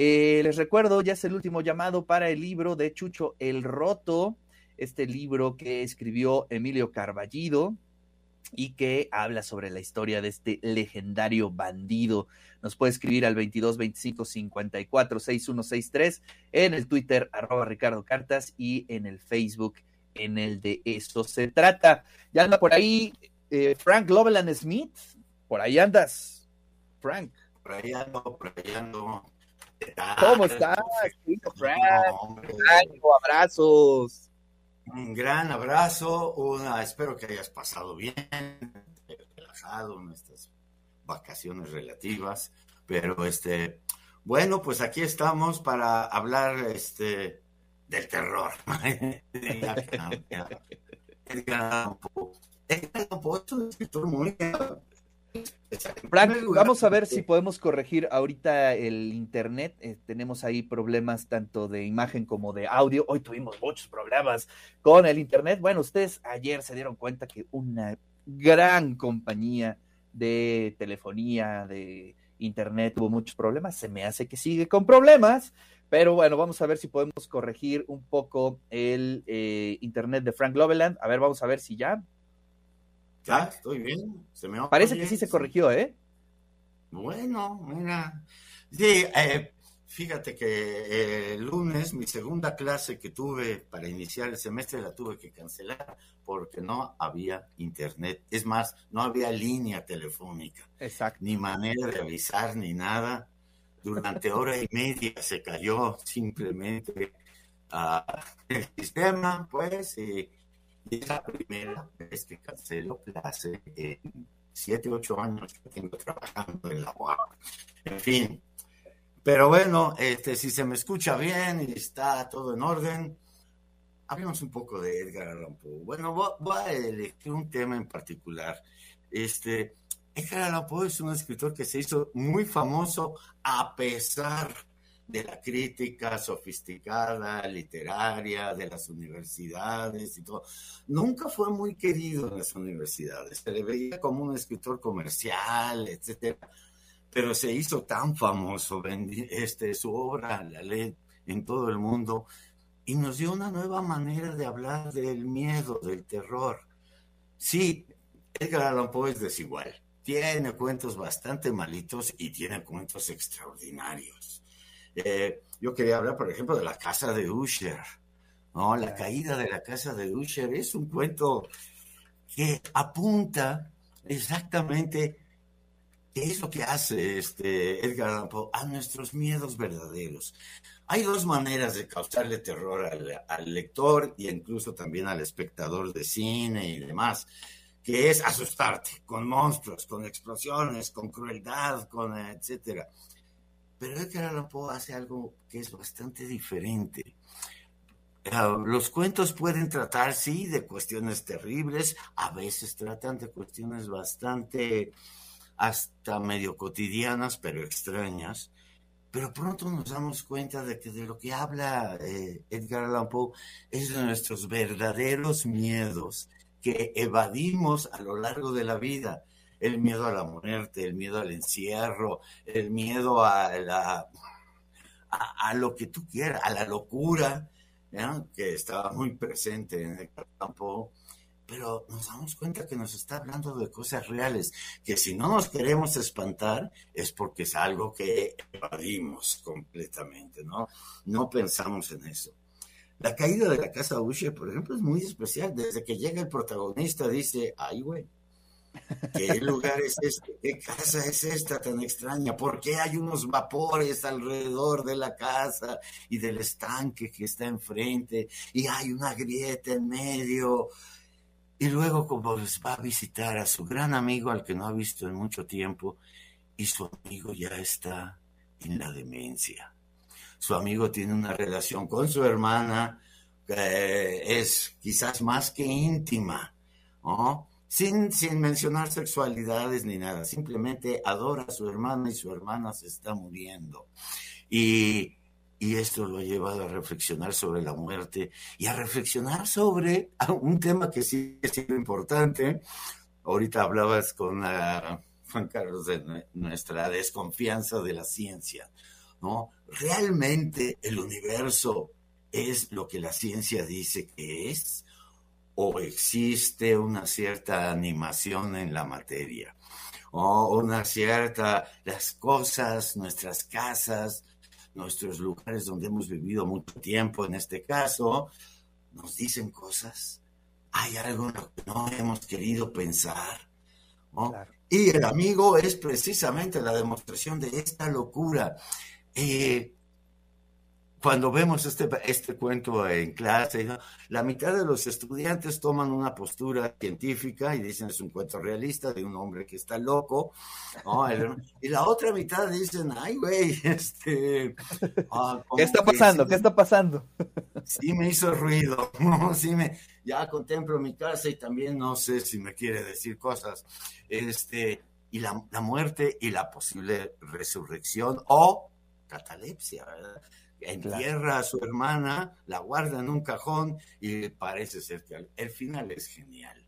Eh, les recuerdo, ya es el último llamado para el libro de Chucho El Roto, este libro que escribió Emilio Carballido y que habla sobre la historia de este legendario bandido. Nos puede escribir al 22 25 54 6163 en el Twitter arroba Ricardo Cartas y en el Facebook en el de esto se trata. Ya anda por ahí eh, Frank Loveland Smith, por ahí andas, Frank. Por ahí ando, por ahí ando. ¿Cómo estás, Frank? abrazos. Un gran abrazo, una, espero que hayas pasado bien, relajado en estas vacaciones relativas, pero este, bueno, pues aquí estamos para hablar este del terror. Frank, vamos a ver si podemos corregir ahorita el internet. Eh, tenemos ahí problemas tanto de imagen como de audio. Hoy tuvimos muchos problemas con el internet. Bueno, ustedes ayer se dieron cuenta que una gran compañía de telefonía, de internet, tuvo muchos problemas. Se me hace que sigue con problemas. Pero bueno, vamos a ver si podemos corregir un poco el eh, internet de Frank Loveland. A ver, vamos a ver si ya. Ya, estoy bien. Parece que sí se corrigió, ¿eh? Bueno, mira. Sí, eh, fíjate que eh, el lunes mi segunda clase que tuve para iniciar el semestre la tuve que cancelar porque no había internet. Es más, no había línea telefónica. Exacto. Ni manera de avisar ni nada durante hora y media se cayó simplemente uh, el sistema, pues, y, es la primera vez que cancelo clase en siete, ocho años que tengo trabajando en la UAP. En fin, pero bueno, este, si se me escucha bien y está todo en orden, hablemos un poco de Edgar Allan Poe. Bueno, voy, voy a elegir un tema en particular. Este, Edgar Allan Poe es un escritor que se hizo muy famoso a pesar de la crítica sofisticada, literaria, de las universidades y todo. Nunca fue muy querido en las universidades. Se le veía como un escritor comercial, etcétera. Pero se hizo tan famoso, este, su obra la ley en todo el mundo y nos dio una nueva manera de hablar del miedo, del terror. Sí, Edgar Allan Poe es desigual tiene cuentos bastante malitos y tiene cuentos extraordinarios. Eh, yo quería hablar, por ejemplo, de la casa de Usher. ¿no? La caída de la casa de Usher es un cuento que apunta exactamente qué es lo que hace este Edgar Allan Poe a nuestros miedos verdaderos. Hay dos maneras de causarle terror al, al lector e incluso también al espectador de cine y demás que es asustarte con monstruos, con explosiones, con crueldad, con etcétera. Pero Edgar Allan Poe hace algo que es bastante diferente. Ah, los cuentos pueden tratar, sí, de cuestiones terribles, a veces tratan de cuestiones bastante hasta medio cotidianas, pero extrañas. Pero pronto nos damos cuenta de que de lo que habla eh, Edgar Allan Poe es de nuestros verdaderos miedos que evadimos a lo largo de la vida. El miedo a la muerte, el miedo al encierro, el miedo a, la, a, lo que tú quieras, a la locura, que estaba muy presente en el campo. Pero nos damos cuenta que nos está hablando de cosas reales, que si no nos queremos espantar es porque es algo que evadimos completamente, ¿no? No pensamos en eso. La caída de la casa Usher, por ejemplo, es muy especial. Desde que llega el protagonista dice, ay, güey, ¿qué lugar es este? ¿Qué casa es esta tan extraña? ¿Por qué hay unos vapores alrededor de la casa y del estanque que está enfrente? Y hay una grieta en medio. Y luego como va a visitar a su gran amigo al que no ha visto en mucho tiempo y su amigo ya está en la demencia su amigo tiene una relación con su hermana que es quizás más que íntima, ¿no? Sin, sin mencionar sexualidades ni nada, simplemente adora a su hermana y su hermana se está muriendo. Y, y esto lo ha llevado a reflexionar sobre la muerte y a reflexionar sobre un tema que sí es importante. Ahorita hablabas con Juan Carlos de nuestra desconfianza de la ciencia ¿no? ¿Realmente el universo es lo que la ciencia dice que es? ¿O existe una cierta animación en la materia? ¿O una cierta, las cosas, nuestras casas, nuestros lugares donde hemos vivido mucho tiempo, en este caso, nos dicen cosas? ¿Hay algo en lo que no hemos querido pensar? Y el amigo es precisamente la demostración de esta locura. Eh, cuando vemos este, este cuento en clase, la mitad de los estudiantes toman una postura científica y dicen es un cuento realista de un hombre que está loco, y la otra mitad dicen, ay, güey, este... Ah, ¿Qué está pasando? ¿Qué está pasando? Sí me hizo ruido, ¿no? Sí me... Ya contemplo mi casa y también no sé si me quiere decir cosas. Este, y la, la muerte y la posible resurrección o catalepsia, ¿verdad? Entierra a su hermana, la guarda en un cajón y parece ser que el final es genial,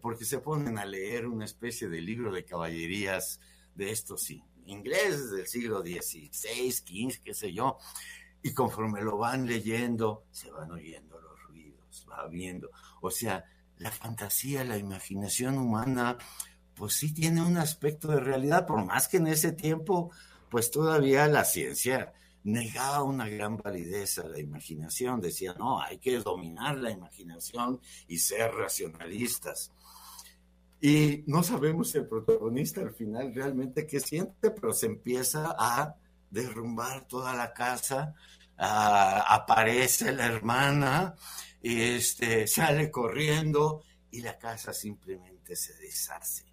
porque se ponen a leer una especie de libro de caballerías de estos ingleses del siglo XVI, XV, qué sé yo, y conforme lo van leyendo, se van oyendo los ruidos, va viendo, o sea, la fantasía, la imaginación humana, pues sí tiene un aspecto de realidad, por más que en ese tiempo, pues todavía la ciencia negaba una gran validez a la imaginación, decía, no, hay que dominar la imaginación y ser racionalistas. Y no sabemos el protagonista al final realmente qué siente, pero se empieza a derrumbar toda la casa, aparece la hermana, este, sale corriendo y la casa simplemente se deshace.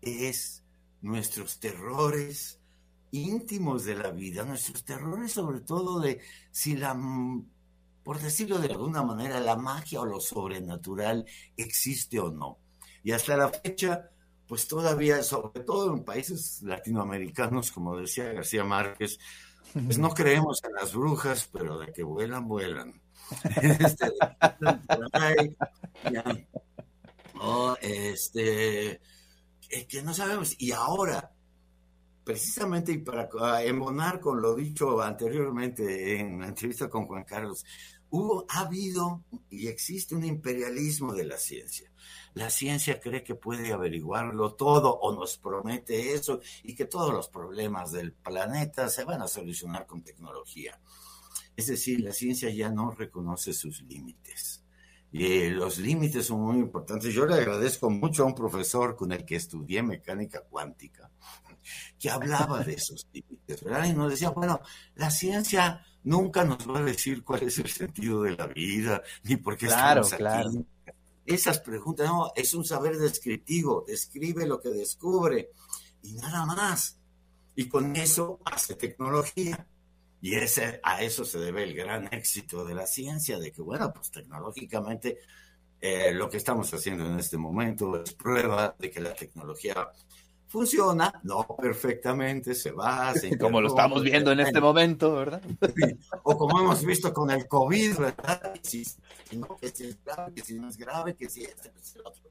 Es nuestros terrores, íntimos de la vida, nuestros terrores sobre todo de si la, por decirlo de alguna manera, la magia o lo sobrenatural existe o no. Y hasta la fecha, pues todavía, sobre todo en países latinoamericanos, como decía García Márquez, pues no creemos en las brujas, pero de que vuelan, vuelan. este, este, que no sabemos. Y ahora, precisamente y para embonar con lo dicho anteriormente en la entrevista con Juan Carlos, hubo, ha habido y existe un imperialismo de la ciencia. La ciencia cree que puede averiguarlo todo o nos promete eso y que todos los problemas del planeta se van a solucionar con tecnología. Es decir, la ciencia ya no reconoce sus límites. Y los límites son muy importantes. Yo le agradezco mucho a un profesor con el que estudié mecánica cuántica, que hablaba de esos límites, ¿verdad? Y nos decía, bueno, la ciencia nunca nos va a decir cuál es el sentido de la vida, ni por qué estamos aquí. Esas preguntas, no, es un saber descriptivo, describe lo que descubre y nada más. Y con eso hace tecnología. Y ese, a eso se debe el gran éxito de la ciencia, de que, bueno, pues tecnológicamente eh, lo que estamos haciendo en este momento es prueba de que la tecnología funciona, no perfectamente, se va, se Como lo estamos viendo en este momento, ¿verdad? O como hemos visto con el COVID, ¿verdad? Que si, no, que si es grave, que si no es grave, que si este, que si otro.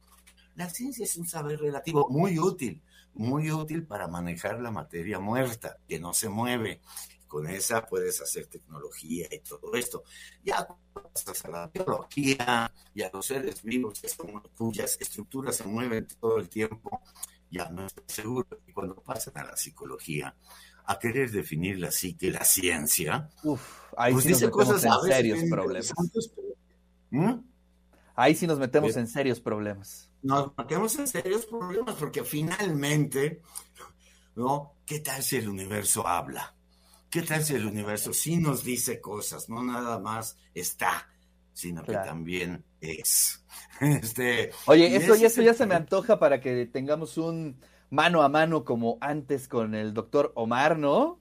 La ciencia es un saber relativo muy útil, muy útil para manejar la materia muerta, que no se mueve. Con esa puedes hacer tecnología y todo esto. Ya pasas a la biología y a los seres vivos, cuyas estructuras se mueven todo el tiempo, ya no estoy seguro. Y cuando pasan a la psicología, a querer definir la psique, la ciencia, ahí pues sí nos metemos en serios problemas. ¿Mm? Ahí sí nos metemos en serios problemas. Nos metemos en serios problemas porque finalmente, ¿no? ¿Qué tal si el universo habla? ¿Qué tal si el universo sí nos dice cosas, no nada más está? sino que también es. Este, Oye, eso, eso ya se me antoja para que tengamos un mano a mano como antes con el doctor Omar, ¿no?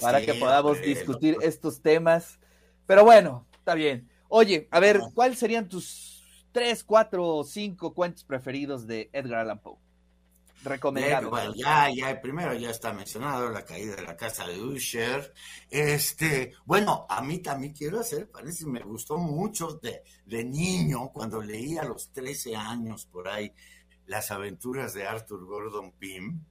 para que podamos discutir estos temas. Pero bueno, está bien. Oye, a ver, ¿cuáles serían tus tres, cuatro o cinco cuentos preferidos de Edgar Allan Poe? Recomendable. Bueno, ya, ya, primero ya está mencionado la caída de la casa de Usher. Este, bueno, a mí también quiero hacer, parece, me gustó mucho de, de niño, cuando leía a los 13 años por ahí las aventuras de Arthur Gordon Pym.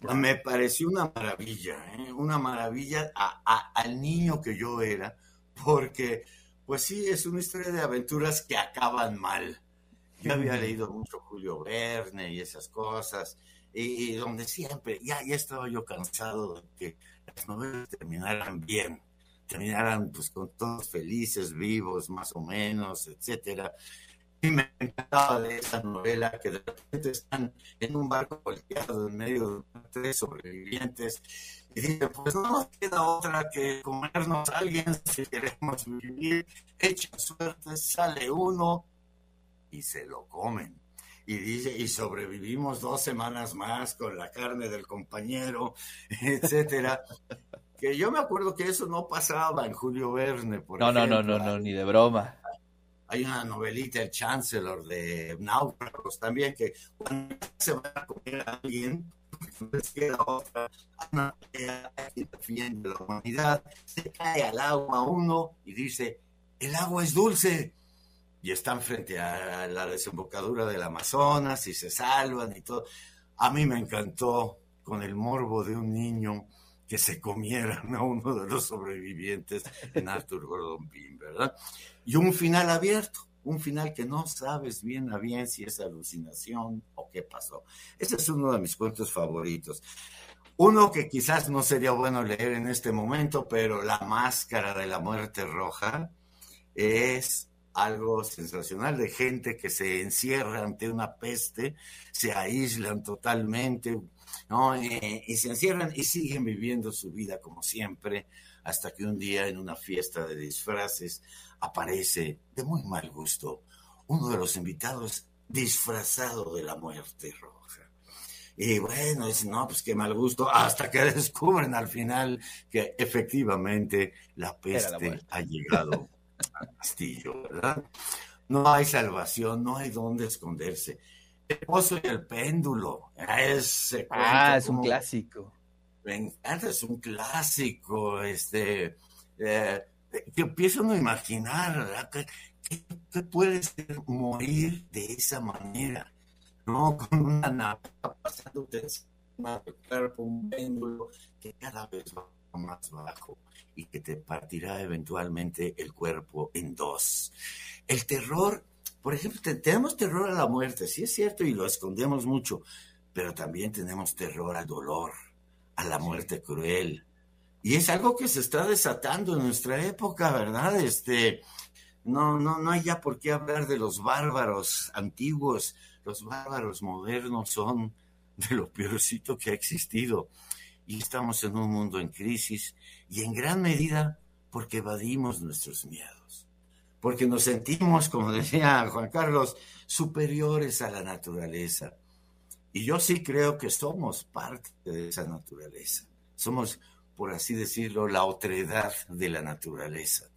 Me pareció una maravilla, ¿eh? una maravilla a, al niño que yo era, porque, pues sí, es una historia de aventuras que acaban mal. Yo había leído mucho Julio Verne y esas cosas, y, donde siempre, ya, ya estaba yo cansado de que las novelas terminaran bien, terminaran pues con todos felices, vivos, más o menos, etcétera. Y me encantaba de esa novela que de repente están en un barco volteado en medio de tres sobrevivientes y dicen, pues no nos queda otra que comernos a alguien si queremos vivir. Echa suerte, sale uno y se lo comen. Y dice, y sobrevivimos dos semanas más con la carne del compañero, etcétera. que yo me acuerdo que eso no pasaba en Julio Verne, por no, No, no, no, no, ni de broma. Hay una novelita, El Chancellor, de Náufragos también, que cuando se va a comer a alguien, otra, una que defiende la humanidad, se cae al agua uno y dice, el agua es dulce. Y están frente a la desembocadura del Amazonas y se salvan y todo. A mí me encantó con el morbo de un niño que se comieran a uno de los sobrevivientes en Arthur Gordon Pym, ¿verdad? Y un final abierto, un final que no sabes bien a bien si es alucinación o qué pasó. Ese es uno de mis cuentos favoritos. Uno que quizás no sería bueno leer en este momento, pero La Máscara de la Muerte Roja es algo sensacional de gente que se encierra ante una peste, se aíslan totalmente, ¿no? Eh, y se encierran y siguen viviendo su vida como siempre, hasta que un día en una fiesta de disfraces aparece de muy mal gusto uno de los invitados disfrazado de la muerte roja. Y bueno, dicen, no, pues qué mal gusto, hasta que descubren al final que efectivamente la peste ha llegado castillo, ¿verdad? No hay salvación, no hay dónde esconderse. El pozo y el péndulo. Es, ah, es un clásico. Me encanta, es un clásico. Este, eh, que empiezo a imaginar, ¿verdad? ¿Qué, puede ser morir de esa manera? ¿No? Con una navaja pasándote encima del cuerpo, un péndulo que cada vez va más bajo y que te partirá eventualmente el cuerpo en dos. El terror por ejemplo, tenemos terror a la muerte, sí es cierto, y lo escondemos mucho, pero también tenemos terror al dolor, a la muerte cruel. Y es algo que se está desatando en nuestra época, ¿verdad? Este, no, no, no hay ya por qué hablar de los bárbaros antiguos. Los bárbaros modernos son de lo peorcito que ha existido. Y estamos en un mundo en crisis y en gran medida porque evadimos nuestros miedos porque nos sentimos, como decía Juan Carlos, superiores a la naturaleza. Y yo sí creo que somos parte de esa naturaleza. Somos, por así decirlo, la otredad de la naturaleza.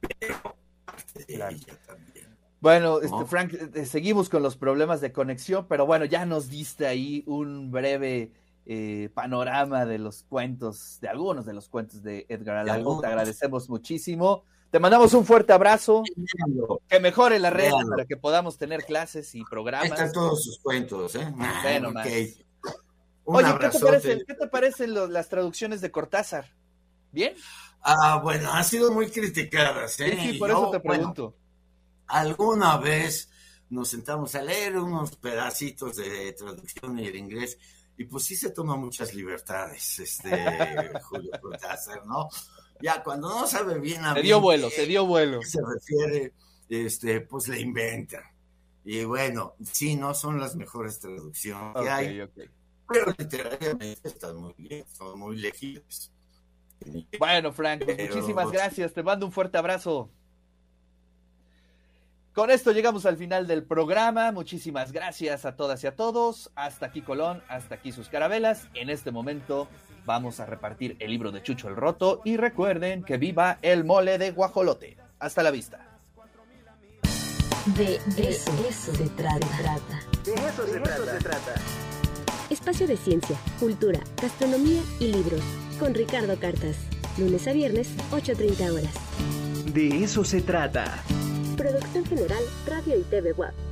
Pero parte de ella también. Bueno, este, Frank, eh, seguimos con los problemas de conexión, pero bueno, ya nos diste ahí un breve eh, panorama de los cuentos, de algunos de los cuentos de Edgar Allan Poe. Te agradecemos muchísimo. Te mandamos un fuerte abrazo. Que mejore la red para que podamos tener clases y programas. Están todos sus cuentos, ¿eh? Bueno, Oye, ¿qué te, parecen, ¿qué te parecen las traducciones de Cortázar? ¿Bien? Ah, bueno, han sido muy criticadas, ¿eh? Sí, por eso te pregunto. alguna vez nos sentamos a leer unos pedacitos de traducción el inglés, y pues sí se toma muchas libertades, este Julio Cortázar, ¿no? ya cuando no sabe bien a Se dio vuelo, se dio vuelo. Se refiere, este, pues le inventa. Y bueno, sí, no son las mejores traducciones que hay, pero literariamente están muy bien, son muy legibles. Bueno, Frank, pues muchísimas gracias, te mando un fuerte abrazo. Con esto llegamos al final del programa. Muchísimas gracias a todas y a todos. Hasta aquí Colón, hasta aquí sus carabelas. En este momento vamos a repartir el libro de Chucho el Roto y recuerden que viva el mole de guajolote. Hasta la vista. De eso, se trata. De eso, se, trata. se trata. Espacio de ciencia, cultura, gastronomía y libros. Con Ricardo Cartas. Lunes a viernes, 8.30 horas. De eso se trata. Producción General, Radio y TV Web.